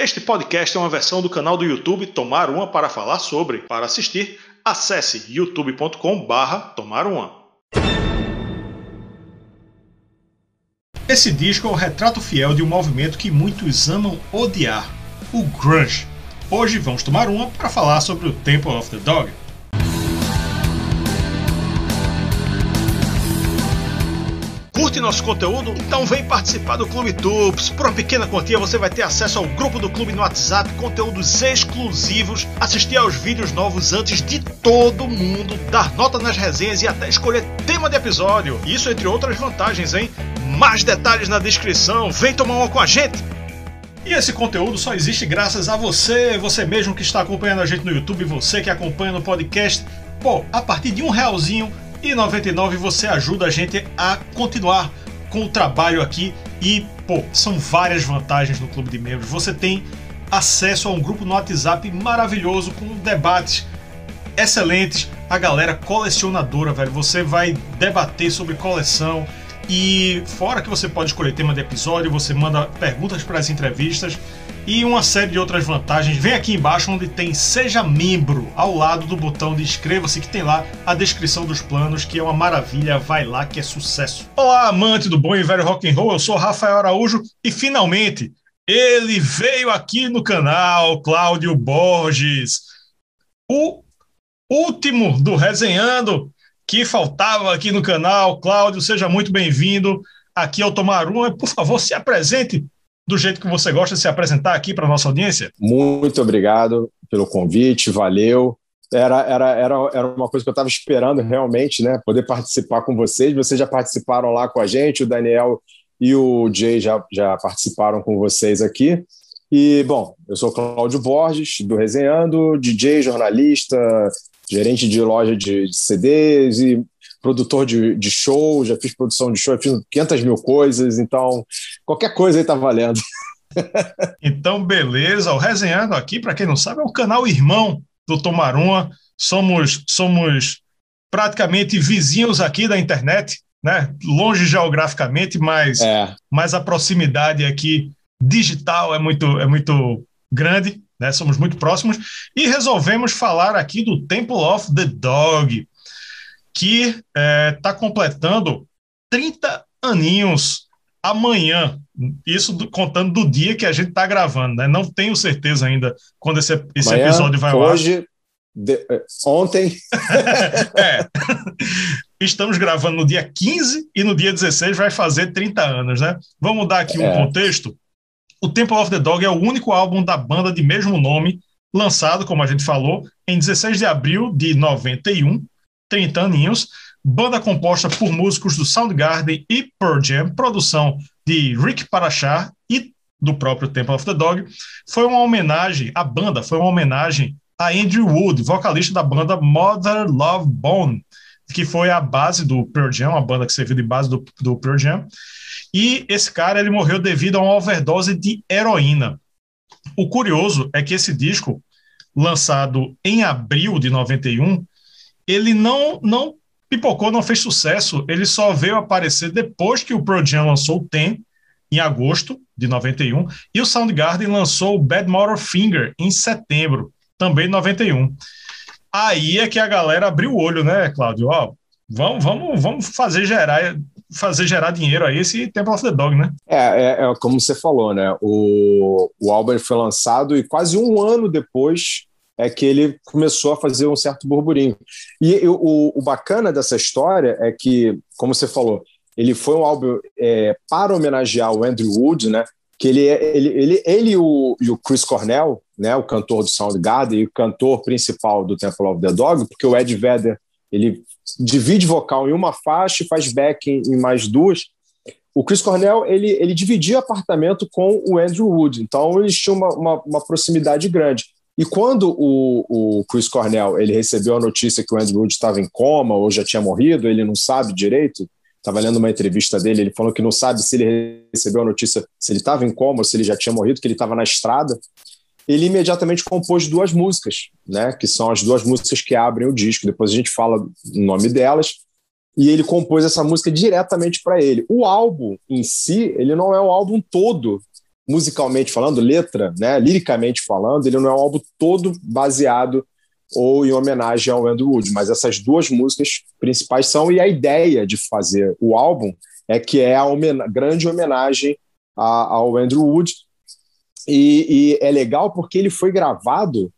Este podcast é uma versão do canal do YouTube Tomar Uma para falar sobre. Para assistir, acesse youtube.com/barra Tomar Uma. Esse disco é o retrato fiel de um movimento que muitos amam odiar, o grunge. Hoje vamos tomar uma para falar sobre o Temple of the Dog. Curte nosso conteúdo? Então vem participar do Clube Tubes. Por uma pequena quantia você vai ter acesso ao grupo do clube no WhatsApp, conteúdos exclusivos, assistir aos vídeos novos antes de todo mundo, dar nota nas resenhas e até escolher tema de episódio. Isso entre outras vantagens, hein? Mais detalhes na descrição. Vem tomar uma com a gente. E esse conteúdo só existe graças a você, você mesmo que está acompanhando a gente no YouTube, você que acompanha no podcast. Pô, a partir de um realzinho e 99 você ajuda a gente a continuar com o trabalho aqui e, pô, são várias vantagens no clube de membros. Você tem acesso a um grupo no WhatsApp maravilhoso com debates excelentes, a galera colecionadora, velho. Você vai debater sobre coleção e fora que você pode escolher tema de episódio, você manda perguntas para as entrevistas e uma série de outras vantagens. Vem aqui embaixo onde tem Seja Membro, ao lado do botão de inscreva-se, que tem lá a descrição dos planos, que é uma maravilha. Vai lá que é sucesso. Olá, amante do bom e velho rock and roll. Eu sou Rafael Araújo e finalmente ele veio aqui no canal, Cláudio Borges. O último do Resenhando que faltava aqui no canal. Cláudio, seja muito bem-vindo aqui ao Tomar Uma. Por favor, se apresente do jeito que você gosta de se apresentar aqui para a nossa audiência? Muito obrigado pelo convite, valeu. Era, era, era, era uma coisa que eu estava esperando realmente, né? Poder participar com vocês. Vocês já participaram lá com a gente, o Daniel e o Jay já, já participaram com vocês aqui. E, bom, eu sou Cláudio Borges, do Resenhando, DJ, jornalista, gerente de loja de, de CDs e produtor de, de show, já fiz produção de show, já fiz 500 mil coisas, então qualquer coisa aí tá valendo. então, beleza. O Resenhando aqui, para quem não sabe, é um canal irmão do Tomaruma. Somos, somos praticamente vizinhos aqui da internet, né? Longe geograficamente, mas, é. mas a proximidade aqui digital é muito, é muito grande, né? Somos muito próximos e resolvemos falar aqui do Temple of the Dog, que está é, tá completando 30 aninhos amanhã. Isso do, contando do dia que a gente está gravando, né? Não tenho certeza ainda quando esse, esse amanhã, episódio vai Hoje, de, é, ontem. é. Estamos gravando no dia 15 e no dia 16 vai fazer 30 anos, né? Vamos dar aqui um é. contexto. O Temple of the Dog é o único álbum da banda de mesmo nome lançado, como a gente falou, em 16 de abril de 91 30 aninhos, banda composta por músicos do Soundgarden e Pearl Jam, produção de Rick Parashar e do próprio Temple of the Dog, foi uma homenagem, a banda foi uma homenagem a Andrew Wood, vocalista da banda Mother Love Bone, que foi a base do Pearl Jam, uma banda que serviu de base do, do Pearl Jam. E esse cara ele morreu devido a uma overdose de heroína. O curioso é que esse disco, lançado em abril de 91, ele não, não pipocou, não fez sucesso, ele só veio aparecer depois que o Pearl Jam lançou o Ten, em agosto de 91, e o Soundgarden lançou o Bad Motor Finger em setembro, também de 91. Aí é que a galera abriu o olho, né, Cláudio? Ó, vamos, vamos, vamos fazer gerar fazer gerar dinheiro aí esse Temple of the Dog, né? É, é, é, como você falou, né? O, o álbum foi lançado e quase um ano depois é que ele começou a fazer um certo burburinho. E o, o bacana dessa história é que, como você falou, ele foi um álbum é, para homenagear o Andrew Wood, né? Que ele, é, ele, ele, ele e, o, e o Chris Cornell, né? O cantor do Soundgarden e o cantor principal do Temple of the Dog, porque o Ed Vedder ele divide vocal em uma faixa e faz back em, em mais duas. O Chris Cornell ele, ele dividia apartamento com o Andrew Wood, então eles tinham uma, uma, uma proximidade grande. E quando o, o Chris Cornell ele recebeu a notícia que o Andrew Wood estava em coma ou já tinha morrido, ele não sabe direito. Estava lendo uma entrevista dele, ele falou que não sabe se ele recebeu a notícia, se ele estava em coma ou se ele já tinha morrido, que ele estava na estrada. Ele imediatamente compôs duas músicas, né? Que são as duas músicas que abrem o disco. Depois a gente fala o nome delas. E ele compôs essa música diretamente para ele. O álbum em si, ele não é um álbum todo musicalmente falando, letra, né, liricamente falando, ele não é um álbum todo baseado ou em homenagem ao Andrew Wood, mas essas duas músicas principais são, e a ideia de fazer o álbum é que é a homen grande homenagem a, ao Andrew Wood, e, e, é legal porque ele foi gravado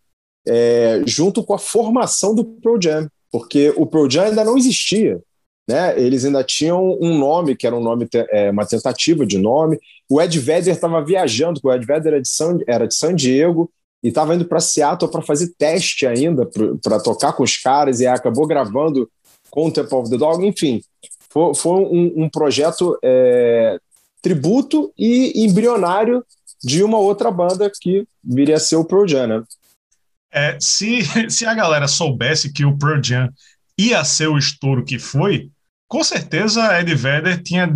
é, junto com a formação do Pearl Jam, porque o Pearl Jam ainda não existia, né? Eles ainda tinham um nome que era um nome, é, uma tentativa de nome. O Ed Vedder estava viajando, o Ed Vedder era de San, era de San Diego e estava indo para Seattle para fazer teste ainda, para tocar com os caras, e acabou gravando com o Temple of the Dog. Enfim, foi, foi um, um, projeto é, tributo e embrionário de uma outra banda que viria a ser o Pearl Jam, né? É, se, se a galera soubesse que o Pearl Jam ia ser o estouro que foi, com certeza Ed Vedder tinha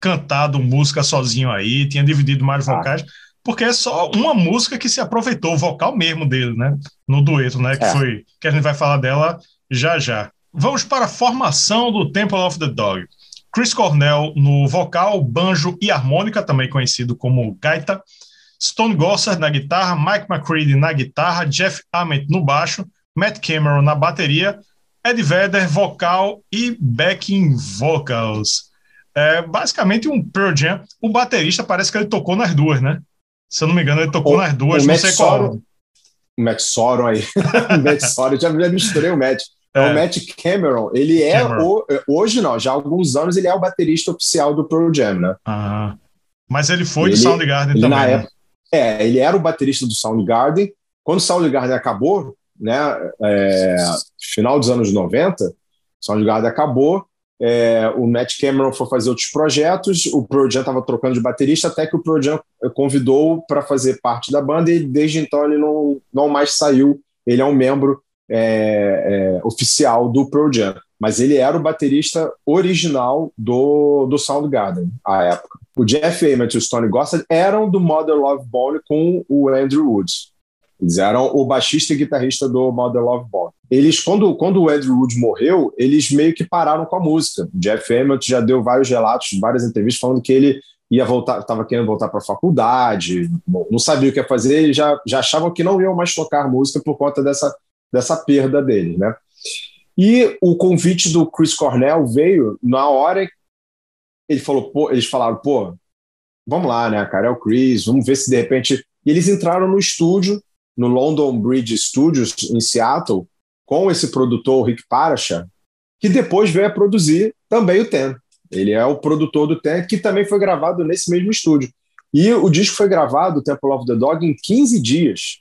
cantado música sozinho aí, tinha dividido mais ah. vocais, porque é só uma música que se aproveitou, o vocal mesmo dele, né? No dueto, né? Que é. foi. Que a gente vai falar dela já já. Vamos para a formação do Temple of the Dog. Chris Cornell no vocal, banjo e harmônica, também conhecido como gaita. Stone Gossard na guitarra, Mike McCready na guitarra, Jeff Ament no baixo, Matt Cameron na bateria, Ed Vedder vocal e backing vocals. É basicamente um Pearl Jam. O baterista parece que ele tocou nas duas, né? Se eu não me engano, ele tocou o, nas duas, o não Matt sei qual. O Matt Sorum aí. o Matt Sorum, já, já misturei o Matt. É. O Matt Cameron, ele é Cameron. o, hoje não, já há alguns anos ele é o baterista oficial do Pearl Jam, né? Ah, mas ele foi ele, do Soundgarden também. Na né? época, é, ele era o baterista do Soundgarden. Quando o Soundgarden acabou, né, é, final dos anos 90, o Soundgarden acabou, é, o Matt Cameron foi fazer outros projetos, o Pearl Jam estava trocando de baterista, até que o Pearl Jam convidou para fazer parte da banda e desde então ele não, não mais saiu, ele é um membro é, é, oficial do Pearl Jam, mas ele era o baterista original do, do Soundgarden à época. O Jeff Ament e o Stone Gossard eram do Mother Love Bone com o Andrew Woods. Eles eram o baixista e guitarrista do Mother Love Bone. Eles, quando, quando o Andrew Woods morreu, eles meio que pararam com a música. Jeff Ament já deu vários relatos, várias entrevistas falando que ele ia voltar, estava querendo voltar para a faculdade, não sabia o que ia fazer, e já, já achavam que não iam mais tocar música por conta dessa, dessa perda dele, né? E o convite do Chris Cornell veio na hora ele falou, pô, eles falaram, pô, vamos lá, né, cara, é o Chris, vamos ver se de repente. E eles entraram no estúdio, no London Bridge Studios, em Seattle, com esse produtor, Rick Paracha, que depois veio a produzir também o Ten. Ele é o produtor do Ten, que também foi gravado nesse mesmo estúdio. E o disco foi gravado, Temple of the Dog, em 15 dias.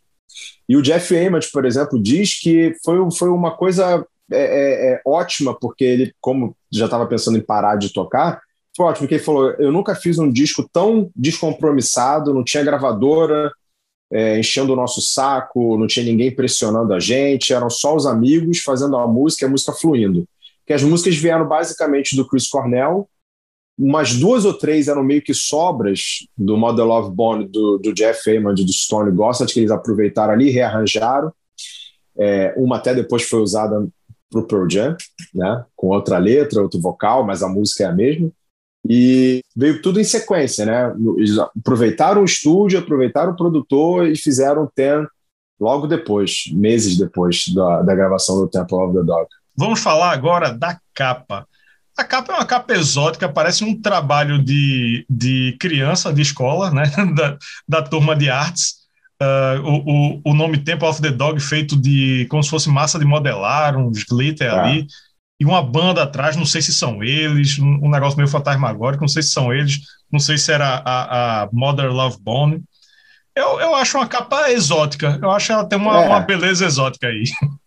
E o Jeff Ament, por exemplo, diz que foi, foi uma coisa é, é, é ótima, porque ele, como já estava pensando em parar de tocar, foi ótimo, porque ele falou: eu nunca fiz um disco tão descompromissado, não tinha gravadora é, enchendo o nosso saco, não tinha ninguém pressionando a gente, eram só os amigos fazendo a música a música fluindo. Que as músicas vieram basicamente do Chris Cornell, umas duas ou três eram meio que sobras do Model Love Bone do, do Jeff e do Stone Gossard, que eles aproveitaram ali, rearranjaram. É, uma até depois foi usada para o Pearl Jam, né, com outra letra, outro vocal, mas a música é a mesma. E veio tudo em sequência, né? Eles aproveitaram o estúdio, aproveitaram o produtor e fizeram o Ten logo depois, meses depois da, da gravação do Temple of the Dog. Vamos falar agora da capa. A capa é uma capa exótica, parece um trabalho de, de criança de escola, né? da, da turma de artes. Uh, o, o, o nome Temple of the Dog feito de como se fosse massa de modelar, uns glitter ah. ali e uma banda atrás, não sei se são eles, um, negócio meio fantasmagórico, não sei se são eles, não sei se era a, a Mother Love Bone. Eu, eu acho uma capa exótica, eu acho ela tem uma, é. uma beleza exótica aí.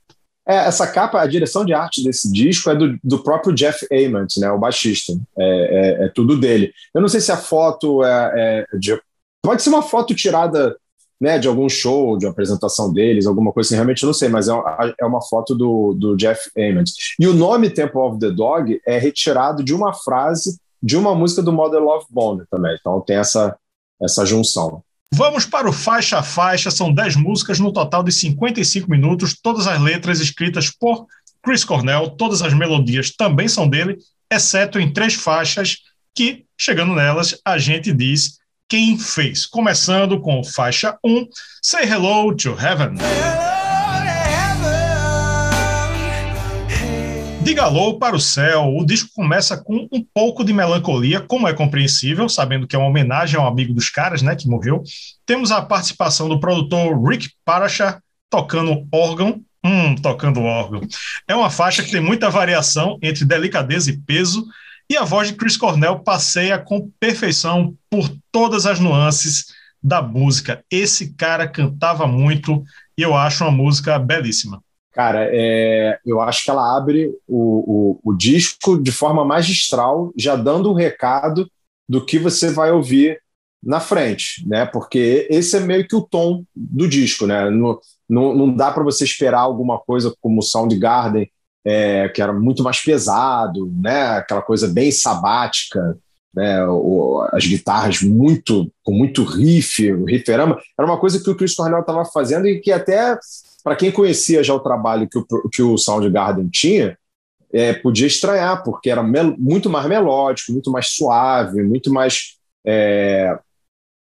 É, essa capa, a direção de arte desse disco é do, do próprio Jeff Ament, né, o baixista. É, é, é tudo dele. Eu não sei se a foto é, é de, pode ser uma foto tirada né, de algum show, de apresentação deles, alguma coisa assim, realmente não sei, mas é é uma foto do, do Jeff Ament. E o nome Temple of the Dog é retirado de uma frase de uma música do Mother Love Bone também, então tem essa, essa junção. Vamos para o faixa a faixa, são 10 músicas no total de 55 minutos, todas as letras escritas por Chris Cornell, todas as melodias também são dele, exceto em três faixas que, chegando nelas, a gente diz quem fez. Começando com faixa 1, Say Hello to Heaven. Diga alô para o céu. O disco começa com um pouco de melancolia, como é compreensível, sabendo que é uma homenagem ao amigo dos caras, né, que morreu. Temos a participação do produtor Rick Parashar tocando órgão. Hum, tocando órgão. É uma faixa que tem muita variação entre delicadeza e peso, e a voz de Chris Cornell passeia com perfeição por todas as nuances da música. Esse cara cantava muito e eu acho uma música belíssima. Cara, é, eu acho que ela abre o, o, o, disco de forma magistral, já dando um recado do que você vai ouvir na frente, né? Porque esse é meio que o tom do disco, né? Não, não, não dá para você esperar alguma coisa como Soundgarden é, que era muito mais pesado, né? aquela coisa bem sabática, né? O, as guitarras muito com muito riff, o rifferama, era uma coisa que o Chris Cornell estava fazendo e que até para quem conhecia já o trabalho que o, que o Soundgarden tinha, é, podia estranhar, porque era muito mais melódico, muito mais suave, muito mais é,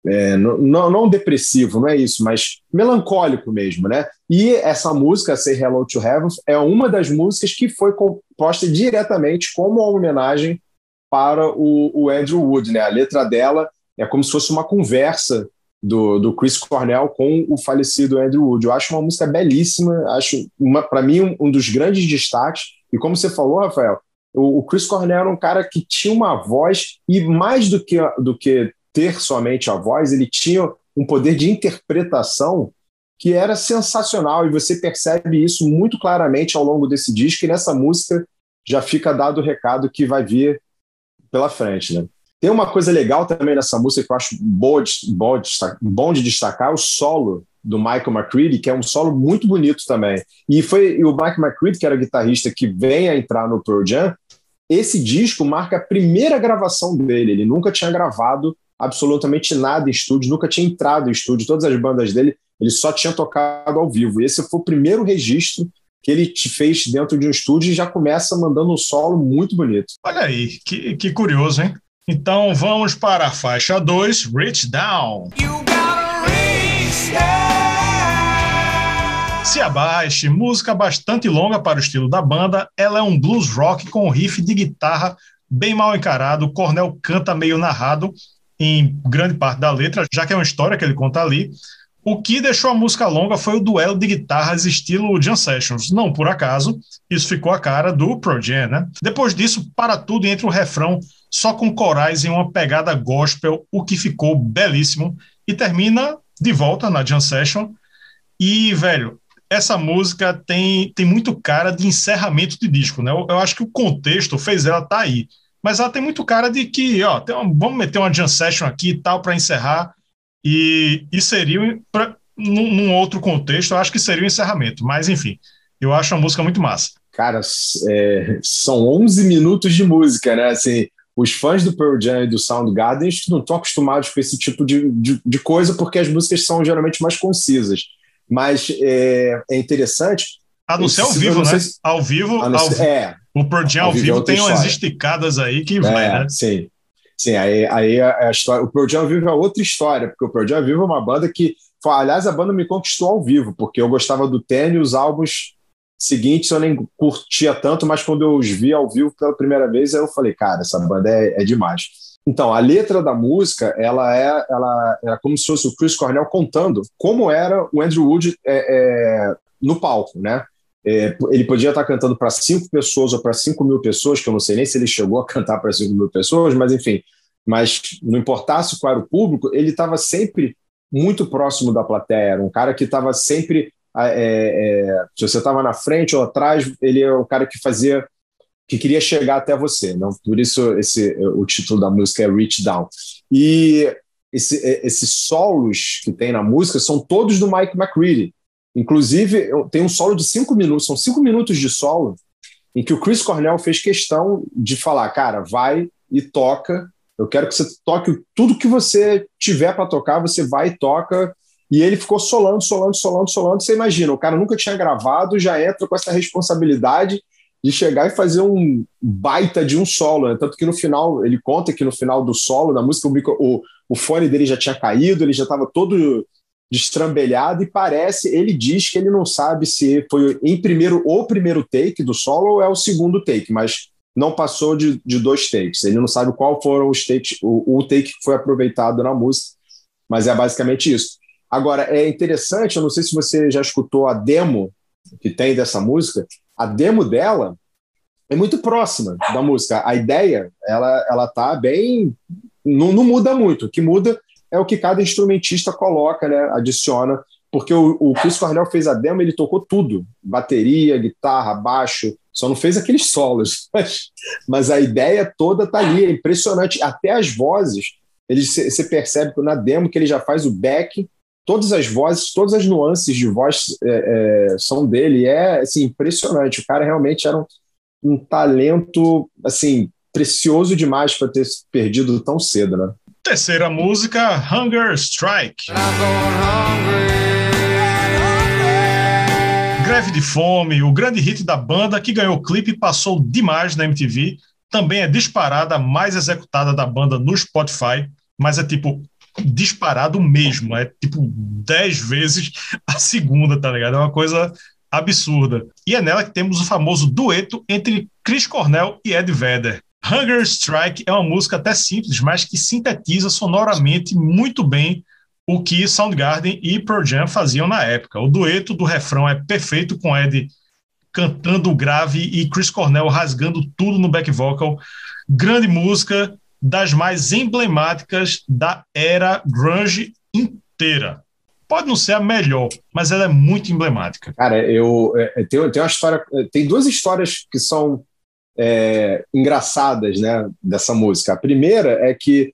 é, não, não depressivo, não é isso, mas melancólico mesmo, né? E essa música, Say Hello to Heaven, é uma das músicas que foi composta diretamente como uma homenagem para o, o Andrew Wood, né? A letra dela é como se fosse uma conversa do, do Chris Cornell com o falecido Andrew Wood. Eu acho uma música belíssima, acho para mim um, um, dos grandes destaques. E como você falou, Rafael, o, o Chris Cornell era um cara que tinha uma voz e mais do que, do que ter somente a voz, ele tinha um poder de interpretação que era sensacional e você percebe isso muito claramente ao longo desse disco e nessa música já fica dado o recado que vai vir pela frente, né? Tem uma coisa legal também nessa música que eu acho bom de, bom de, bom de destacar, o solo do Michael McCready, que é um solo muito bonito também. E foi o Michael McCready, que era guitarrista que vem a entrar no Pearl Jam, esse disco marca a primeira gravação dele. Ele nunca tinha gravado absolutamente nada em estúdio, nunca tinha entrado em estúdio, todas as bandas dele, ele só tinha tocado ao vivo. E esse foi o primeiro registro que ele te fez dentro de um estúdio e já começa mandando um solo muito bonito. Olha aí, que, que curioso, hein? Então vamos para a faixa 2, Reach Down. Se abaixe, música bastante longa para o estilo da banda, ela é um blues rock com riff de guitarra bem mal encarado, o Cornel canta meio narrado em grande parte da letra, já que é uma história que ele conta ali. O que deixou a música longa foi o duelo de guitarras estilo Jam Sessions. Não por acaso, isso ficou a cara do Pro Jam, né? Depois disso, para tudo entra o refrão só com corais em uma pegada gospel, o que ficou belíssimo. E termina de volta na Jam Session. E, velho, essa música tem, tem muito cara de encerramento de disco, né? Eu, eu acho que o contexto fez ela estar tá aí mas ela tem muito cara de que, ó, vamos meter uma jam session aqui e tal para encerrar, e, e seria, pra, num, num, outro contexto, eu acho que seria o um encerramento, mas enfim, eu acho a música muito massa. Cara, é, são 11 minutos de música, né, assim, os fãs do Pearl Jam e do Soundgarden não estão acostumados com esse tipo de, de, de, coisa, porque as músicas são geralmente mais concisas, mas é, é interessante... A não ser ao vivo, né? Se... Ao vivo, ao, ao... É, o Pearl Jam ao, vivo, tem umas esticadas aí que é, vai, né? Sim. Sim, aí, aí a, a, história. O Pearl Jam ao vivo é outra história, porque o Pearl Jam ao vivo é uma banda que. Aliás, a banda me conquistou ao vivo, porque eu gostava do Ten e os álbuns seguintes eu nem curtia tanto, mas quando eu os vi ao vivo pela primeira vez, eu falei, cara, essa banda é, é demais. Então, a letra da música, ela é, ela é como se fosse o Chris Cornell contando como era o Andrew Wood é, é, no palco, né? É, ele podia estar cantando para cinco pessoas ou para cinco mil pessoas, que eu não sei nem se ele chegou a cantar para cinco mil pessoas, mas enfim. Mas não importasse qual era o público, ele estava sempre muito próximo da plateia. Era um cara que estava sempre. É, é, se você estava na frente ou atrás, ele é o cara que fazia. que queria chegar até você. Não? Por isso esse, o título da música é Reach Down. E esse, esses solos que tem na música são todos do Mike McCready Inclusive, tem um solo de cinco minutos, são cinco minutos de solo, em que o Chris Cornell fez questão de falar: cara, vai e toca. Eu quero que você toque tudo que você tiver para tocar, você vai e toca. E ele ficou solando, solando, solando, solando. Você imagina, o cara nunca tinha gravado, já entra com essa responsabilidade de chegar e fazer um baita de um solo. Né? Tanto que no final, ele conta que no final do solo da música, o, micro, o, o fone dele já tinha caído, ele já estava todo destrambelhado e parece, ele diz que ele não sabe se foi em primeiro o primeiro take do solo ou é o segundo take, mas não passou de, de dois takes. Ele não sabe qual foram os takes, o, o take que foi aproveitado na música, mas é basicamente isso. Agora, é interessante, eu não sei se você já escutou a demo que tem dessa música, a demo dela é muito próxima da música. A ideia, ela, ela tá bem. Não, não muda muito. O que muda é o que cada instrumentista coloca, né? Adiciona. Porque o, o Chris Cornell fez a demo, ele tocou tudo: bateria, guitarra, baixo, só não fez aqueles solos. Mas, mas a ideia toda tá ali, é impressionante. Até as vozes, você percebe que na demo que ele já faz o back, todas as vozes, todas as nuances de voz é, é, são dele. É assim, impressionante. O cara realmente era um, um talento assim precioso demais para ter perdido tão cedo, né? Terceira música, Hunger Strike. Greve de Fome, o grande hit da banda que ganhou o clipe e passou demais na MTV. Também é disparada mais executada da banda no Spotify, mas é tipo disparado mesmo. É tipo 10 vezes a segunda, tá ligado? É uma coisa absurda. E é nela que temos o famoso dueto entre Chris Cornell e Ed Vedder. Hunger Strike é uma música até simples, mas que sintetiza sonoramente muito bem o que Soundgarden e Pearl Jam faziam na época. O dueto do refrão é perfeito com Ed cantando grave e Chris Cornell rasgando tudo no back vocal. Grande música, das mais emblemáticas da era grunge inteira. Pode não ser a melhor, mas ela é muito emblemática. Cara, eu, é, uma história, tem duas histórias que são é, engraçadas, né, dessa música. A primeira é que,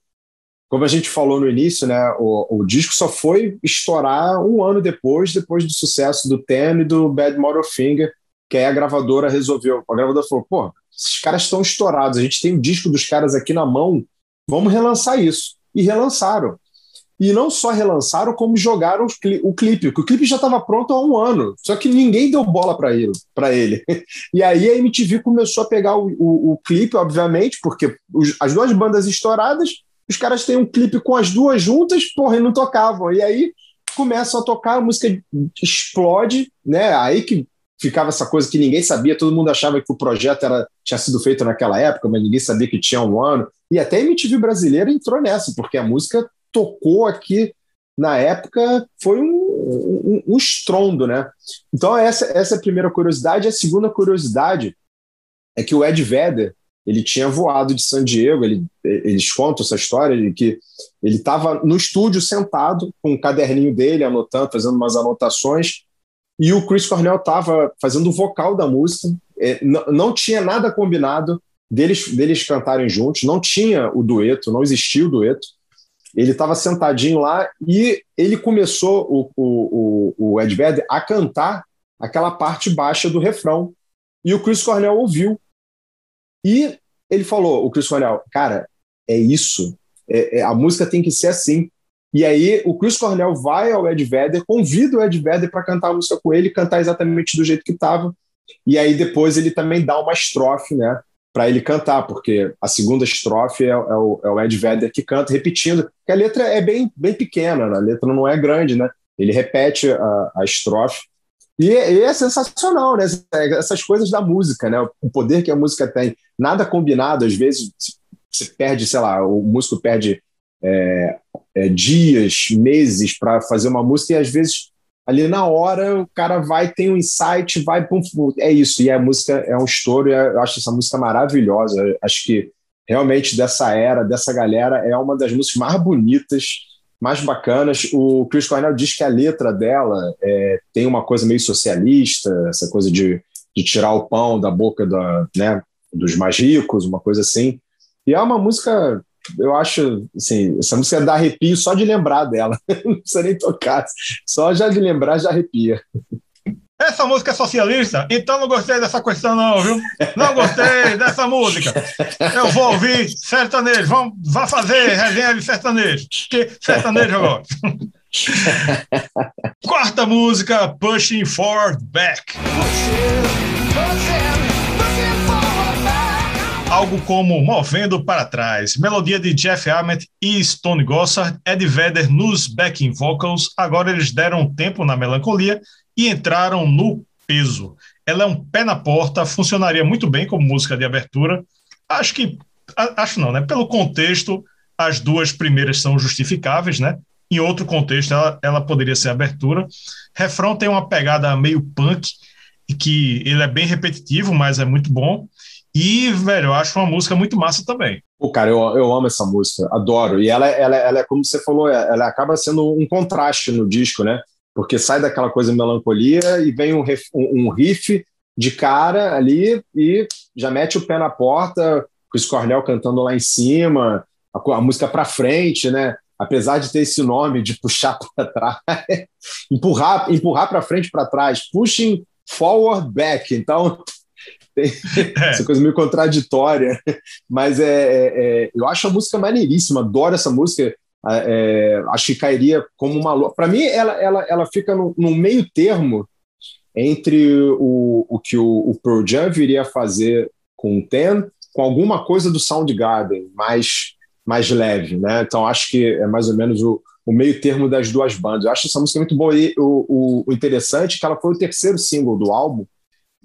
como a gente falou no início, né, o, o disco só foi estourar um ano depois, depois do sucesso do Ten e do Bad Finger, que aí a gravadora resolveu. A gravadora falou: pô, esses caras estão estourados, a gente tem o disco dos caras aqui na mão, vamos relançar isso. E relançaram. E não só relançaram, como jogaram o clipe, porque o clipe já estava pronto há um ano, só que ninguém deu bola para ele, ele. E aí a MTV começou a pegar o, o, o clipe, obviamente, porque os, as duas bandas estouradas, os caras têm um clipe com as duas juntas, porra, e não tocavam. E aí começam a tocar, a música explode, né? Aí que ficava essa coisa que ninguém sabia, todo mundo achava que o projeto era, tinha sido feito naquela época, mas ninguém sabia que tinha um ano. E até a MTV brasileira entrou nessa, porque a música tocou aqui na época, foi um, um, um estrondo, né? Então, essa, essa é a primeira curiosidade. A segunda curiosidade é que o Ed Vedder, ele tinha voado de San Diego, ele, eles contam essa história de que ele estava no estúdio sentado com o um caderninho dele, anotando, fazendo umas anotações, e o Chris Cornell estava fazendo o vocal da música, é, não, tinha nada combinado deles, deles cantarem juntos, não tinha o dueto, não existia o dueto. Ele estava sentadinho lá e ele começou, o, o, o Ed Vedder, a cantar aquela parte baixa do refrão. E o Chris Cornell ouviu. E ele falou, o Chris Cornell, cara, é isso. É, é, a música tem que ser assim. E aí o Chris Cornell vai ao Ed Vedder, convida o Ed Vedder para cantar a música com ele, cantar exatamente do jeito que estava. E aí depois ele também dá uma estrofe, né, para ele cantar, porque a segunda estrofe é, é, o, é, o, Ed Vedder que canta, repetindo, que a letra é bem, bem pequena, né? a letra não é grande, né? Ele repete a, a estrofe. E, e, é sensacional, né? Essas coisas da música, né? O poder que a música tem. Nada combinado, às vezes você perde, sei lá, o músico perde é, é, dias, meses para fazer uma música e às vezes ali na hora o cara vai, tem um insight, vai, pum, pum, é isso. E a música é um estouro, eu acho essa música maravilhosa. Eu acho que realmente dessa era, dessa galera, é uma das músicas mais bonitas, mais bacanas. O Chris Cornell diz que a letra dela é, tem uma coisa meio socialista, essa coisa de, de tirar o pão da boca da, né, dos mais ricos, uma coisa assim. E é uma música eu acho, assim, essa música dá arrepio só de lembrar dela. Não precisa nem tocar. Só já de lembrar já arrepia. Essa música é socialista? Então não gostei dessa questão, não, viu? Não gostei dessa música. Eu vou ouvir sertanejo. Vamos, vá fazer resenha de sertanejo. Que sertanejo eu gosto. Quarta música, Pushing Forward Back. Pushing, pushing, pushing. Algo como Movendo para Trás, melodia de Jeff Ament e Stone Gossard, Ed Vedder nos backing vocals, agora eles deram tempo na melancolia e entraram no peso. Ela é um pé na porta, funcionaria muito bem como música de abertura. Acho que, acho não, né? Pelo contexto, as duas primeiras são justificáveis, né? Em outro contexto, ela, ela poderia ser abertura. Refrão tem uma pegada meio punk, que ele é bem repetitivo, mas é muito bom. E, velho, eu acho uma música muito massa também. Pô, cara, eu, eu amo essa música, adoro. E ela, ela, ela é, como você falou, ela acaba sendo um contraste no disco, né? Porque sai daquela coisa melancolia e vem um, riff, um, um riff de cara ali e já mete o pé na porta, Chris Cornell cantando lá em cima, a, a música para frente, né? Apesar de ter esse nome de puxar para trás, empurrar, empurrar para frente para trás, pushing forward back. Então, tem é. essa coisa meio contraditória, mas é, é, é, eu acho a música maneiríssima, adoro essa música. É, acho que cairia como uma. Para mim, ela, ela, ela fica no, no, meio termo entre o, o que o, o Pearl Jam viria a fazer com o Ten, com alguma coisa do Soundgarden, mais, mais leve. Né? Então, acho que é mais ou menos o, o meio termo das duas bandas. Eu acho essa música muito boa. E o, o, o interessante é que ela foi o terceiro single do álbum,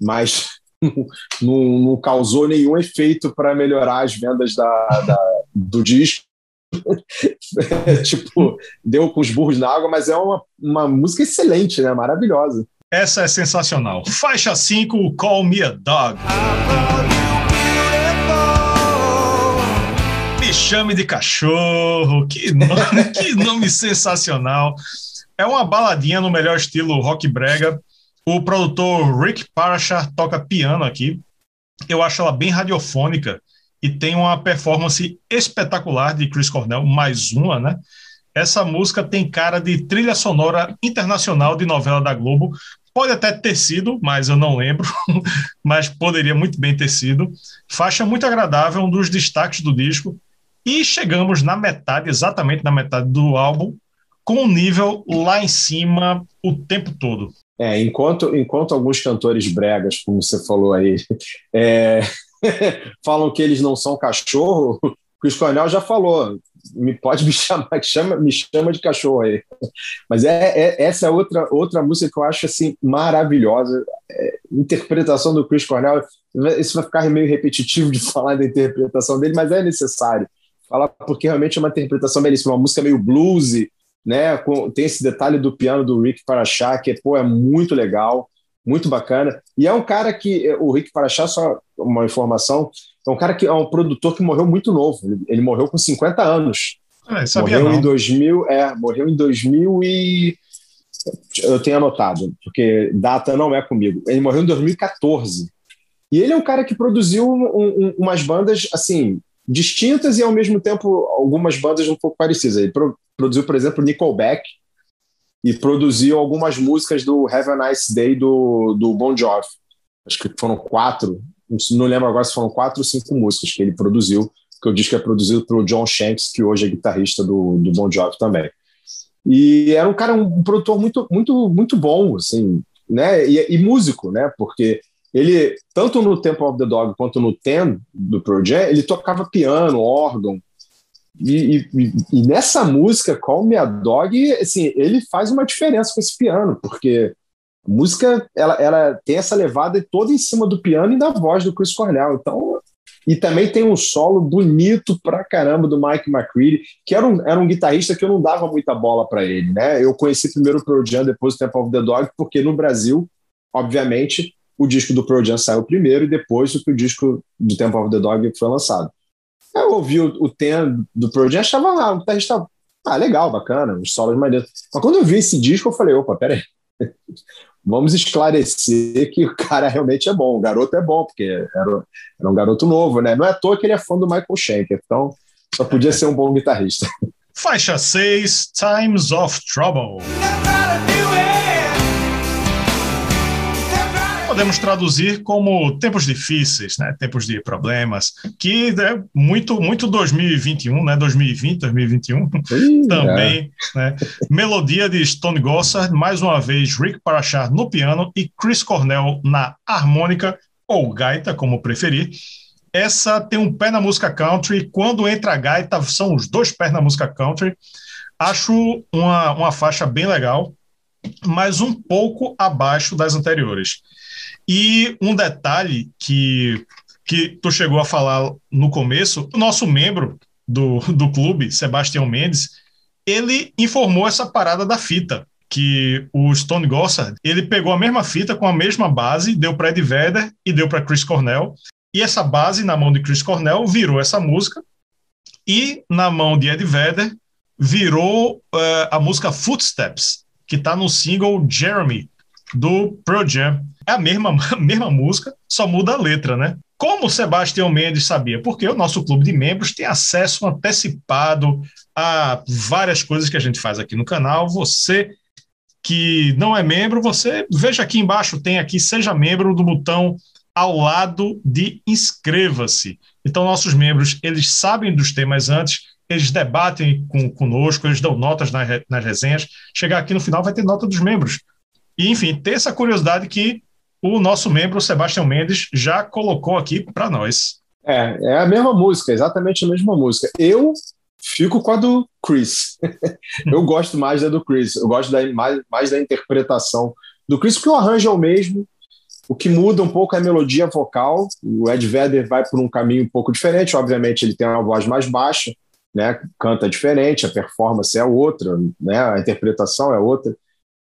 mas não, não causou nenhum efeito para melhorar as vendas da, da do disco. tipo, deu com os burros na água, mas é uma, uma música excelente, né? Maravilhosa. Essa é sensacional. Faixa 5, Call Me a Dog. Me chame de cachorro. Que nome, que nome sensacional. É uma baladinha no melhor estilo rock brega o produtor Rick Parashar toca piano aqui. Eu acho ela bem radiofônica e tem uma performance espetacular de Chris Cornell, mais uma, né? Essa música tem cara de trilha sonora internacional de novela da Globo. Pode até ter sido, mas eu não lembro. mas poderia muito bem ter sido. Faixa muito agradável, um dos destaques do disco. E chegamos na metade, exatamente na metade do álbum, com um nível lá em cima o tempo todo. É, enquanto, enquanto alguns cantores bregas, como você falou aí, é, falam que eles não são cachorro, o Chris Cornell já falou, me pode me chamar, chama, me chama de cachorro aí. Mas é, é, essa é outra, outra música que eu acho assim maravilhosa. É, interpretação do Chris Cornell, isso vai ficar meio repetitivo de falar da interpretação dele, mas é necessário falar porque realmente é uma interpretação belíssima, uma música meio bluesy, né? tem esse detalhe do piano do Rick Parachá, que pô, é muito legal, muito bacana. E é um cara que, o Rick Parachá, só uma informação, é um cara que é um produtor que morreu muito novo. Ele, ele morreu com 50 anos. É, morreu não. em 2000, é, morreu em 2000 e eu tenho anotado, porque data não é comigo. Ele morreu em 2014. E ele é um cara que produziu um, um, umas bandas assim distintas e ao mesmo tempo algumas bandas um pouco parecidas. Ele pro, produziu, por exemplo, Nickelback e produziu algumas músicas do Have a Nice Day do, do Bon Jovi. Acho que foram quatro, não lembro agora se foram quatro ou cinco músicas que ele produziu, que eu disse que é produzido pelo John Shanks, que hoje é guitarrista do, do Bon Jovi também. E era um cara, um, produtor muito, muito, muito bom, assim, né? E, e músico, né? Porque ele, tanto no Temple of the Dog quanto no Ten do Jam, ele tocava piano, órgão, e, e, e, nessa música, Call Me a Dog, assim, ele faz uma diferença com esse piano, porque a música ela, ela tem essa levada toda em cima do piano e da voz do Chris Cornell. Então, e também tem um solo bonito pra caramba do Mike McCready, que era um, era um guitarrista que eu não dava muita bola para ele, né? Eu conheci primeiro o Pearl Jam, depois o Temple of the Dog, porque no Brasil, obviamente, o disco do Pearl Jam saiu primeiro e depois o disco do Temple of the Dog foi lançado. Eu ouvi o, o tema do Pearl Jam, achava lá, o guitarrista, ah, legal, bacana, os solos maneiros. Mas quando eu vi esse disco, eu falei, opa, peraí, vamos esclarecer que o cara realmente é bom, o garoto é bom, porque era, era um garoto novo, né? Não é à toa que ele é fã do Michael Schenker, então só podia ser um bom guitarrista. Faixa 6, Times of Trouble. Podemos traduzir como tempos difíceis, né? tempos de problemas, que é muito, muito 2021, né? 2020, 2021 também. É. Né? Melodia de Stone Gossard, mais uma vez Rick Parashar no piano e Chris Cornell na harmônica, ou gaita, como preferir. essa tem um pé na música country. Quando entra a gaita, são os dois pés na música country. Acho uma, uma faixa bem legal, mas um pouco abaixo das anteriores. E um detalhe que, que tu chegou a falar no começo, o nosso membro do, do clube, Sebastião Mendes, ele informou essa parada da fita, que o Stone Gossard, ele pegou a mesma fita com a mesma base, deu para Ed Vedder e deu para Chris Cornell, e essa base na mão de Chris Cornell virou essa música, e na mão de Ed Vedder virou uh, a música Footsteps, que está no single Jeremy, do Pearl Jam. É a mesma, a mesma música, só muda a letra, né? Como o Sebastião Mendes sabia? Porque o nosso clube de membros tem acesso antecipado a várias coisas que a gente faz aqui no canal. Você que não é membro, você veja aqui embaixo, tem aqui, seja membro do botão ao lado de inscreva-se. Então, nossos membros, eles sabem dos temas antes, eles debatem com, conosco, eles dão notas nas, nas resenhas. Chegar aqui no final vai ter nota dos membros. E, enfim, ter essa curiosidade que o nosso membro, Sebastião Mendes, já colocou aqui para nós. É, é a mesma música, exatamente a mesma música. Eu fico com a do Chris. eu gosto mais da do Chris. Eu gosto da, mais, mais da interpretação do Chris, porque o arranjo é o mesmo. O que muda um pouco é a melodia vocal. O Ed Vedder vai por um caminho um pouco diferente. Obviamente, ele tem uma voz mais baixa, né? canta diferente, a performance é outra, né? a interpretação é outra.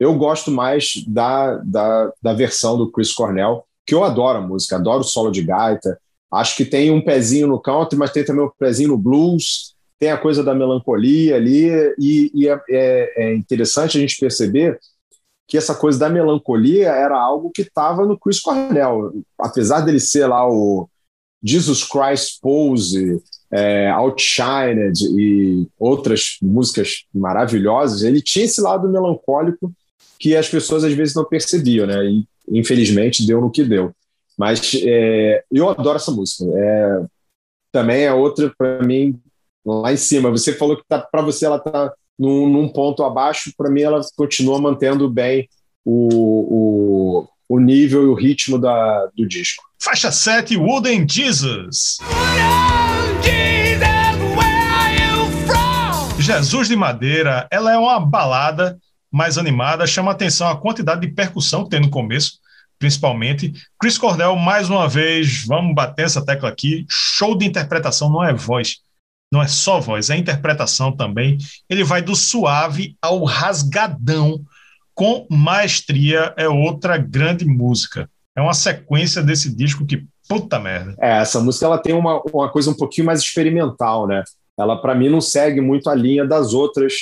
Eu gosto mais da, da, da versão do Chris Cornell, que eu adoro a música, adoro o solo de gaita. Acho que tem um pezinho no country, mas tem também um pezinho no blues, tem a coisa da melancolia ali, e, e é, é, é interessante a gente perceber que essa coisa da melancolia era algo que estava no Chris Cornell. Apesar dele ser lá o Jesus Christ Pose, é, Outshined e outras músicas maravilhosas, ele tinha esse lado melancólico que as pessoas às vezes não percebiam, né? E, infelizmente deu no que deu. Mas é, eu adoro essa música. É, também é outra para mim lá em cima. Você falou que tá, para você ela está num, num, ponto abaixo. Para mim ela continua mantendo bem o, o, o nível e o ritmo da, do disco. Faixa 7, Wooden Jesus. Jesus de Madeira, ela é uma balada mais animada, chama atenção a quantidade de percussão que tem no começo, principalmente. Chris Cornell, mais uma vez, vamos bater essa tecla aqui, show de interpretação, não é voz, não é só voz, é interpretação também. Ele vai do suave ao rasgadão, com maestria, é outra grande música. É uma sequência desse disco que, puta merda. É, essa música ela tem uma, uma coisa um pouquinho mais experimental, né? Ela, para mim, não segue muito a linha das outras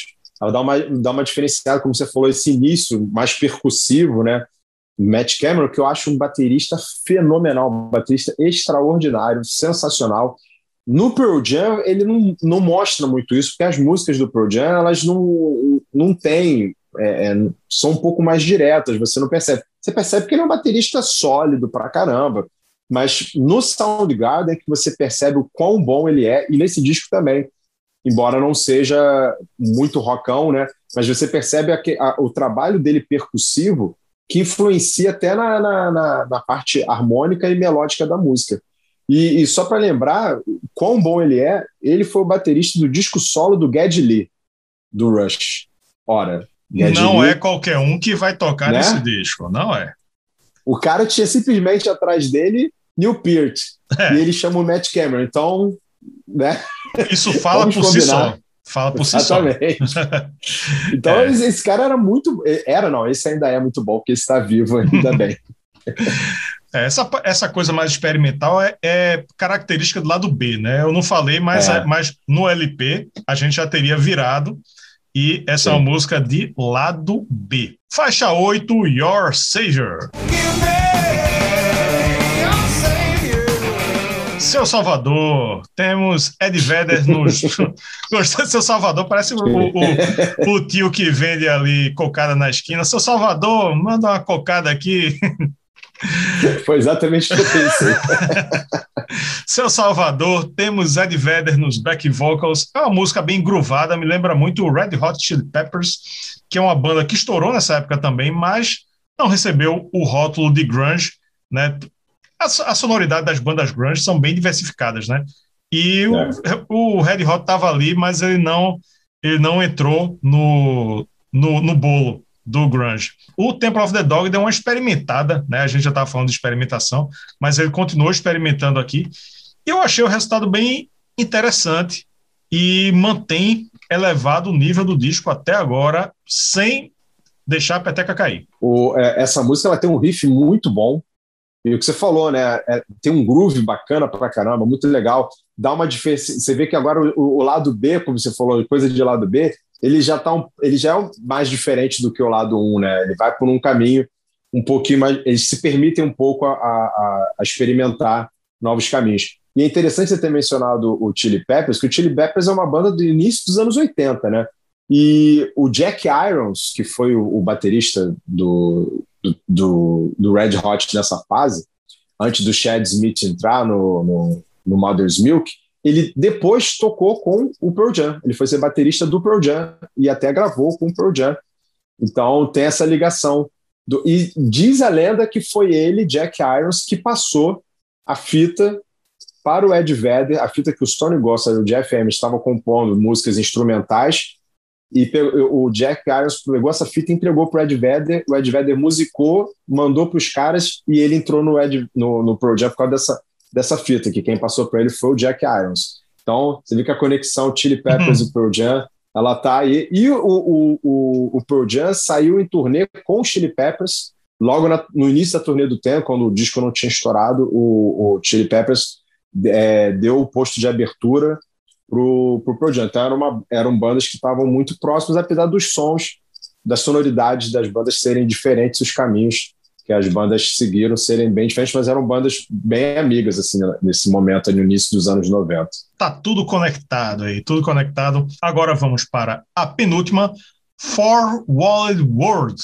ela dá uma, dá uma diferenciada, como você falou, esse início mais percussivo, né? Matt Cameron, que eu acho um baterista fenomenal, um baterista extraordinário, sensacional. No Pearl Jam, ele não, não mostra muito isso, porque as músicas do Pearl Jam, elas não, não têm, é, é, são um pouco mais diretas, você não percebe. Você percebe que ele é um baterista sólido pra caramba, mas no Soundgarden é que você percebe o quão bom ele é, e nesse disco também embora não seja muito rockão, né? Mas você percebe a, a, o trabalho dele percussivo que influencia até na, na, na, na parte harmônica e melódica da música. E, e só para lembrar quão bom ele é, ele foi o baterista do disco solo do Geddy Lee, do Rush. Ora, Geddy não Lee, é qualquer um que vai tocar né? nesse disco, não é. O cara tinha simplesmente atrás dele Neil Peart, é. e ele chama o Matt Cameron. Então, né? Isso fala por combinar. si só. Fala por si Exatamente. só. então, é. esse cara era muito. Era, não, esse ainda é muito bom, porque está vivo ainda bem. É, essa, essa coisa mais experimental é, é, característica do lado B, né? Eu não falei, mas, é. é mas no LP a gente já teria virado. E essa Sim. é uma música de lado B. Faixa 8, Your Savior. Seu Salvador, temos Ed Vedder nos. Gostou de Seu Salvador? Parece o, o, o, tio que vende ali cocada na esquina. Seu Salvador, manda uma cocada aqui. Foi exatamente o que eu pensei. Seu Salvador, temos Ed Vedder nos back vocals. É uma música bem groovada, me lembra muito o Red Hot Chili Peppers, que é uma banda que estourou nessa época também, mas não recebeu o rótulo de grunge, né? A, a, sonoridade das bandas grunge são bem diversificadas, né? E o, é. o Red Hot estava ali, mas ele não, ele não entrou no, no, no bolo do grunge. O Temple of the Dog deu uma experimentada, né? A gente já estava falando de experimentação, mas ele continuou experimentando aqui. E eu achei o resultado bem interessante e mantém elevado o nível do disco até agora, sem deixar a peteca cair. O, é, essa música ela tem um riff muito bom. E o que você falou, né? É, tem um groove bacana pra caramba, muito legal. Dá uma diferença. Você vê que agora o, o, lado B, como você falou, coisa de lado B, ele já tá um, ele já é mais diferente do que o lado 1, né? Ele vai por um caminho um pouquinho mais. Eles se permitem um pouco a, a, a experimentar novos caminhos. E é interessante você ter mencionado o Chili Peppers, que o Chili Peppers é uma banda do início dos anos 80, né? E o Jack Irons, que foi o, o baterista do, do, do, Red Hot nessa fase, antes do Chad Smith entrar no, no, no Mother's Milk, ele depois tocou com o Pearl Jam. Ele foi ser baterista do Pearl Jam e até gravou com o Pearl Jam. Então tem essa ligação. Do, e diz a lenda que foi ele, Jack Irons, que passou a fita para o Ed Vedder, a fita que o Stone Gossard e o Jeff Emmett estavam compondo músicas instrumentais, e o Jack Irons pegou essa fita e entregou para o Ed Vedder, o Ed Vedder musicou, mandou para os caras e ele entrou no, Ed, no, no Pearl Jam por causa dessa, dessa fita, que quem passou para ele foi o Jack Irons. Então, você vê que a conexão Chili Peppers uhum. e Pearl Jam, ela tá aí. E o, o, o, o Pearl Jam saiu em turnê com o Chili Peppers, logo na, no início da turnê do tempo, quando o disco não tinha estourado, o, o Chili Peppers é, deu o posto de abertura para o Pearl Jam. Então era uma, eram bandas que estavam muito próximas, apesar dos sons, das sonoridades das bandas serem diferentes, os caminhos que as bandas seguiram serem bem diferentes, mas eram bandas bem amigas assim nesse momento, no início dos anos 90. Tá tudo conectado aí, tudo conectado. Agora vamos para a penúltima, Four Walled World.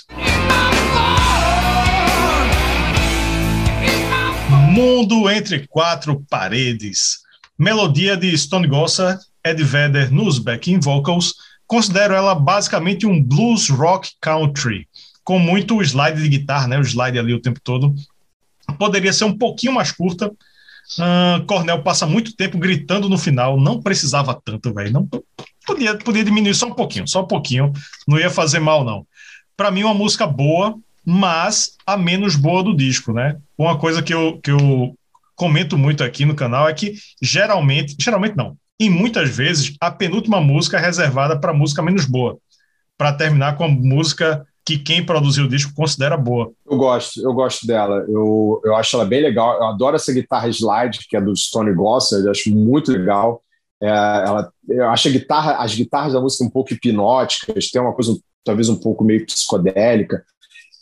Mundo entre quatro paredes. Melodia de Stone Gossard, Ed Vedder nos backing vocals. Considero ela basicamente um blues rock country, com muito slide de guitarra, né? O slide ali o tempo todo. Poderia ser um pouquinho mais curta. Uh, Cornel passa muito tempo gritando no final. Não precisava tanto, velho. Não podia, podia diminuir só um pouquinho, só um pouquinho. Não ia fazer mal, não. Para mim, uma música boa, mas a menos boa do disco, né? Uma coisa que eu, que eu comento muito aqui no canal é que geralmente, geralmente não, e muitas vezes a penúltima música é reservada para música menos boa, para terminar com a música que quem produziu o disco considera boa. Eu gosto, eu gosto dela. Eu, eu acho ela bem legal. Eu adoro essa guitarra slide, que é do Stone Gossard, eu acho muito legal. É, ela, eu acho guitarra, as guitarras da música um pouco hipnóticas, tem uma coisa talvez um pouco meio psicodélica.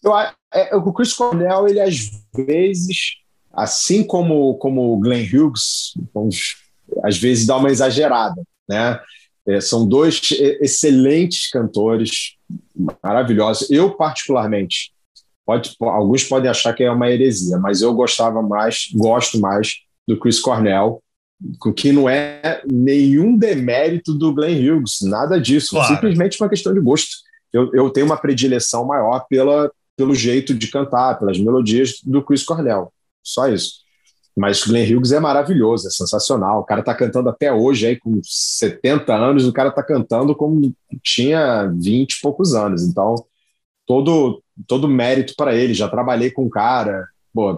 Eu, é, o Chris Cornell, ele às vezes, assim como, como o Glenn Hughes, vamos, às vezes dá uma exagerada, né? É, são dois excelentes cantores, maravilhosos. Eu, particularmente, pode, alguns podem achar que é uma heresia, mas eu gostava mais, gosto mais do Chris Cornell, que não é nenhum demérito do Glenn Hughes, nada disso, claro. simplesmente uma questão de gosto. Eu, eu tenho uma predileção maior pela, pelo jeito de cantar, pelas melodias do Chris Cornell. Só isso. Mas Glenn Hughes é maravilhoso, é sensacional. O cara tá cantando até hoje, aí com 70 anos, o cara tá cantando como tinha 20 e poucos anos. Então, todo, todo mérito para ele. Já trabalhei com o cara, pô,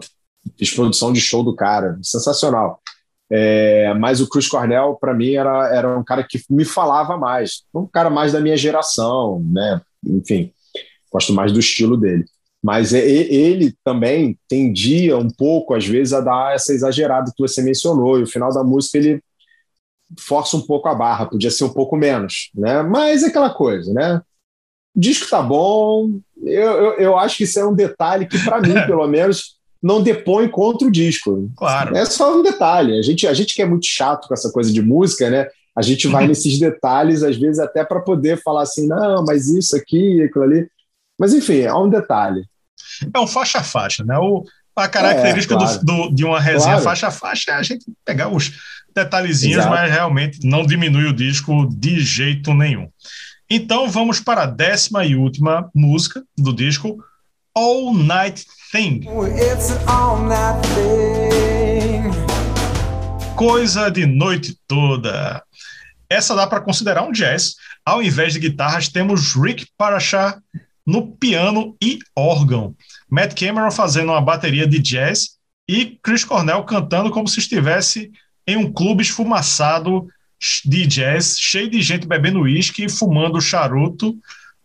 fiz produção de show do cara, sensacional. É, mas o Chris Cornell, para mim, era, era um cara que me falava mais, um cara mais da minha geração, né? Enfim, gosto mais do estilo dele. Mas ele também tendia um pouco, às vezes, a dar essa exagerada que você mencionou. E o final da música ele força um pouco a barra, podia ser um pouco menos, né? Mas é aquela coisa, né? O disco tá bom. Eu, eu, eu acho que isso é um detalhe que, para mim, pelo menos, não depõe contra o disco. Claro. É só um detalhe. A gente, a gente que é muito chato com essa coisa de música, né? A gente vai nesses detalhes, às vezes, até para poder falar assim, não, mas isso aqui, aquilo ali. Mas, enfim, é um detalhe. É um faixa-faixa, né? O, a característica é, claro. do, do, de uma resenha faixa-faixa claro. é a gente pegar os detalhezinhos, Exato. mas realmente não diminui o disco de jeito nenhum. Então vamos para a décima e última música do disco, All Night Thing. Coisa de noite toda. Essa dá para considerar um jazz. Ao invés de guitarras, temos Rick Parashar no piano e órgão. Matt Cameron fazendo uma bateria de jazz e Chris Cornell cantando como se estivesse em um clube esfumaçado de jazz, cheio de gente bebendo uísque e fumando charuto.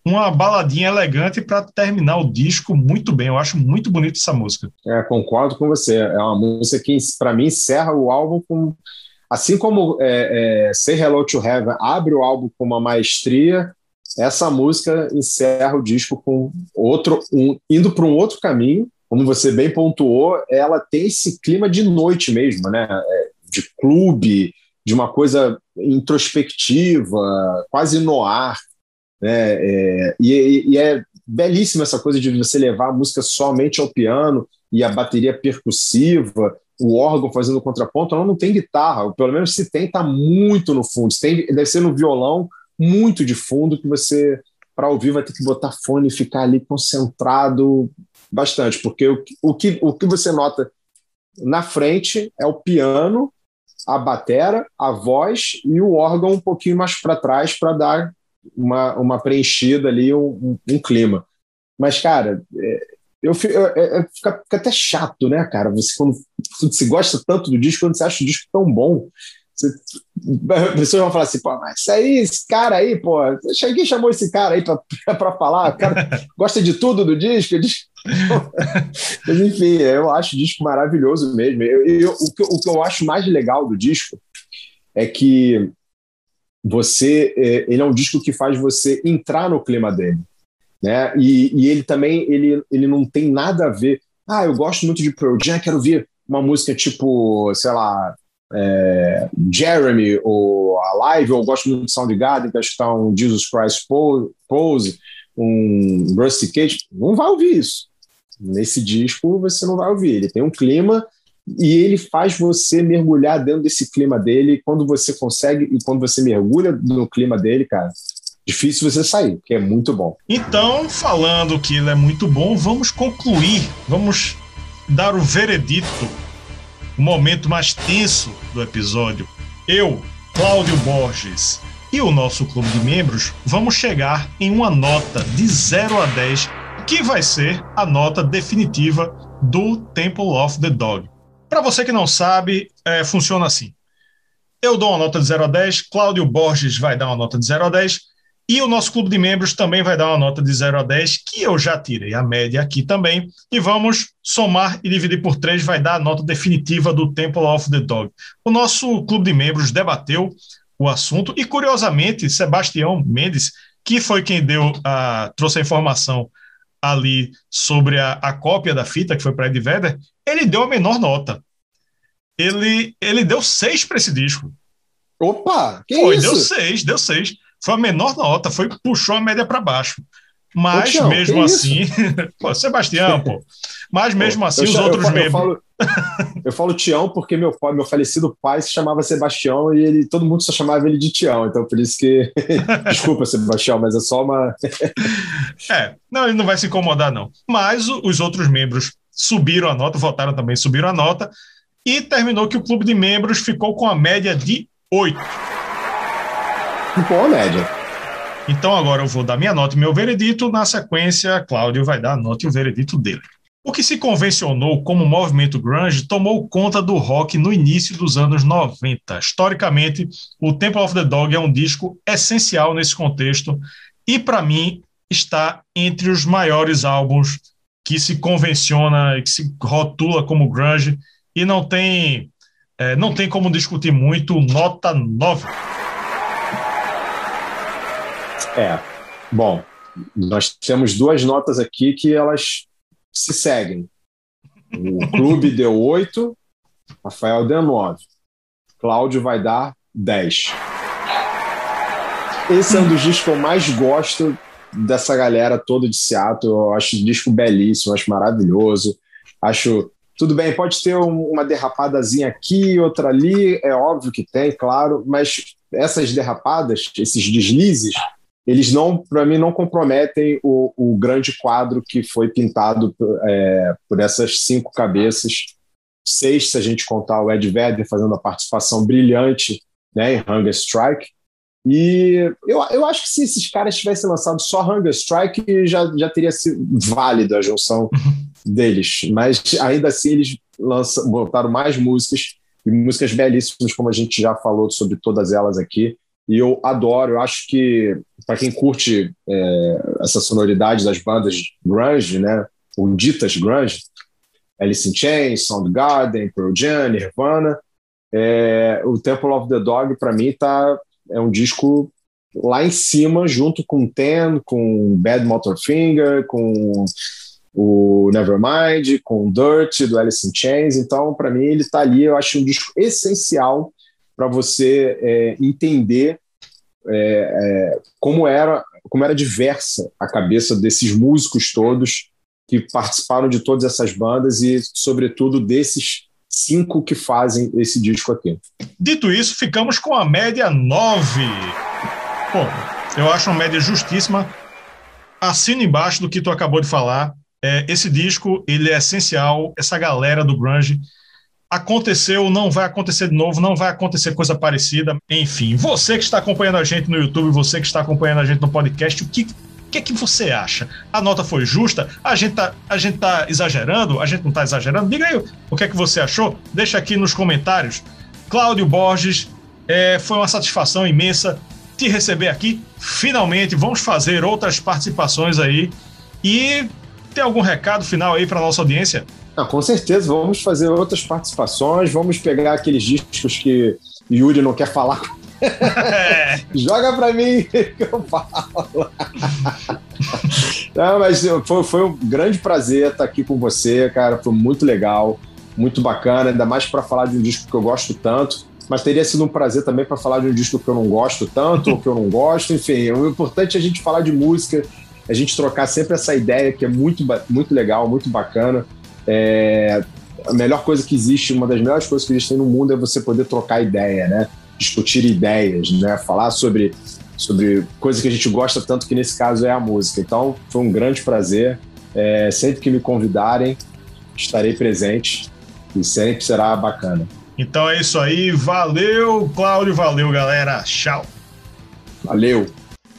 Uma baladinha elegante para terminar o disco muito bem. Eu acho muito bonita essa música. É, concordo com você. É uma música que, para mim, encerra o álbum com. Assim como é, é, Say Hello to Heaven abre o álbum com uma maestria, essa música encerra o disco com outro, um, indo para um outro caminho. Como você bem pontuou, ela tem esse clima de noite mesmo, né? É, de clube, de uma coisa introspectiva, quase no ar. Né? É, e, e, é belíssima essa coisa de você levar a música somente ao piano e a bateria percussiva, o órgão fazendo contraponto. Ela não tem guitarra, pelo menos se tem, está muito no fundo. Se tem, deve ser no violão muito de fundo que você, para ouvir, vai ter que botar fone e ficar ali concentrado bastante, porque o, o, que, o que você nota na frente é o piano, a batera, a voz e o órgão um pouquinho mais para trás para dar uma, uma preenchida ali, um, um, um clima. Mas, cara, é, eu, eu, eu, fica, fica, até chato, né, cara? Você quando você gosta tanto do disco, quando você acha o disco tão bom, as pessoas vão falar assim, pô, mas isso aí, esse cara aí, pô, quem chamou esse cara aí para falar? O cara gosta de tudo do disco? mas enfim, eu acho o disco maravilhoso mesmo. Eu, eu, o, que, o que eu acho mais legal do disco é que você, é, ele é um disco que faz você entrar no clima dele, né? E, e ele também, ele, ele não tem nada a ver. Ah, eu gosto muito de Pearl Jam, quero ver uma música tipo, sei lá, é, Jeremy ou Alive, eu gosto muito de Soundgarden, que que está um Jesus Christ Pose, um Rusty Cage, não vai ouvir isso. Nesse disco você não vai ouvir. Ele tem um clima e ele faz você mergulhar dentro desse clima dele. Quando você consegue e quando você mergulha no clima dele, cara, difícil você sair, que é muito bom. Então, falando que ele é muito bom, vamos concluir, vamos dar o veredito o momento mais tenso do episódio. Eu, Cláudio Borges e o nosso clube de membros vamos chegar em uma nota de 0 a 10, que vai ser a nota definitiva do Temple of the Dog. Para você que não sabe, é, funciona assim. Eu dou uma nota de 0 a 10, Cláudio Borges vai dar uma nota de 0 a 10, e o nosso clube de membros também vai dar uma nota de 0 a 10, que eu já tirei a média aqui também. E vamos somar e dividir por 3, vai dar a nota definitiva do Temple of the Dog. O nosso clube de membros debateu o assunto e, curiosamente, Sebastião Mendes, que foi quem deu a, trouxe a informação ali sobre a, a cópia da fita, que foi para Ed Vedder, ele deu a menor nota. Ele, ele deu 6 para esse disco. Opa! Que foi, isso? deu 6, deu 6 foi a menor nota, foi puxou a média para baixo. Mas Tião, mesmo assim, pô, Sebastião, pô. Mas mesmo pô, assim, os outros eu, membros. Eu falo, eu falo Tião porque meu pai, meu falecido pai se chamava Sebastião e ele, todo mundo só chamava ele de Tião, então por isso que. Desculpa, Sebastião, mas é só uma. é, não, ele não vai se incomodar, não. Mas os outros membros subiram a nota, votaram também, subiram a nota, e terminou que o clube de membros ficou com a média de 8 boa média. Então agora eu vou dar minha nota e meu veredito. Na sequência, Cláudio vai dar a nota e o veredito dele. O que se convencionou como movimento grunge tomou conta do rock no início dos anos 90. Historicamente, o Temple of the Dog é um disco essencial nesse contexto e, para mim, está entre os maiores álbuns que se convenciona, que se rotula como grunge e não tem, é, não tem como discutir muito. Nota 9. É. Bom, nós temos duas notas aqui que elas se seguem. O clube deu 8, Rafael deu 9. Cláudio vai dar 10. Esse é um dos discos que eu mais gosto dessa galera toda de Seattle. Eu acho o disco belíssimo, acho maravilhoso. Acho. Tudo bem, pode ter uma derrapadazinha aqui, outra ali, é óbvio que tem, claro, mas essas derrapadas, esses deslizes, eles não, para mim, não comprometem o, o, grande quadro que foi pintado é, por essas cinco cabeças, seis se a gente contar o Ed Vedder fazendo a participação brilhante né, em Hunger Strike. E eu, eu acho que se esses caras tivessem lançado só Hunger Strike, já, já teria sido válida a junção deles. Mas ainda assim, eles lançam, botaram mais músicas, e músicas belíssimas, como a gente já falou sobre todas elas aqui. E eu adoro, eu acho que, para quem curte é, essa sonoridade das bandas grunge, né, ou ditas grunge, Alice in Chains, Soundgarden, Pearl Jam, Nirvana, é, o Temple of the Dog, para mim, tá, é um disco lá em cima, junto com Ten, com Bad Motorfinger, com o Nevermind, com Dirt, do Alice in Chains. Então, para mim, ele está ali. Eu acho um disco essencial para você é, entender é, é, como era como era diversa a cabeça desses músicos todos que participaram de todas essas bandas e, sobretudo, desses cinco que fazem esse disco aqui. Dito isso, ficamos com a média 9. Bom, eu acho uma média justíssima. Assino embaixo do que tu acabou de falar. É, esse disco ele é essencial. Essa galera do grunge aconteceu, não vai acontecer de novo, não vai acontecer coisa parecida. Enfim, você que está acompanhando a gente no YouTube, você que está acompanhando a gente no podcast, o que que é que você acha? A nota foi justa? A gente tá, a gente tá exagerando? A gente não tá exagerando? Diga aí o que é que você achou. Deixa aqui nos comentários. Cláudio Borges, é, foi uma satisfação imensa te receber aqui. Finalmente, vamos fazer outras participações aí. E tem algum recado final aí para nossa audiência? Não, com certeza, vamos fazer outras participações, vamos pegar aqueles discos que Yuri não quer falar é. Joga pra mim que eu falo. Não, mas foi, foi um grande prazer estar aqui com você, cara. Foi muito legal, muito bacana, ainda mais para falar de um disco que eu gosto tanto. Mas teria sido um prazer também para falar de um disco que eu não gosto tanto, ou que eu não gosto. Enfim, o importante é a gente falar de música, a gente trocar sempre essa ideia que é muito, muito legal, muito bacana. É, a melhor coisa que existe, uma das melhores coisas que existem no mundo é você poder trocar ideia, né? discutir ideias, né? Falar sobre, sobre coisas que a gente gosta tanto, que nesse caso é a música. Então, foi um grande prazer. É, sempre que me convidarem, estarei presente e sempre será bacana. Então é isso aí. Valeu, Cláudio. Valeu, galera. Tchau. Valeu.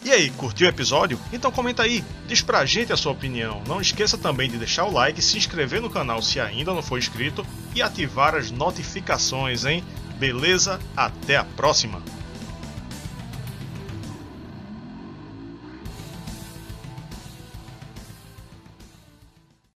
E aí, curtiu o episódio? Então comenta aí, diz pra gente a sua opinião. Não esqueça também de deixar o like, se inscrever no canal se ainda não for inscrito e ativar as notificações, hein? Beleza? Até a próxima!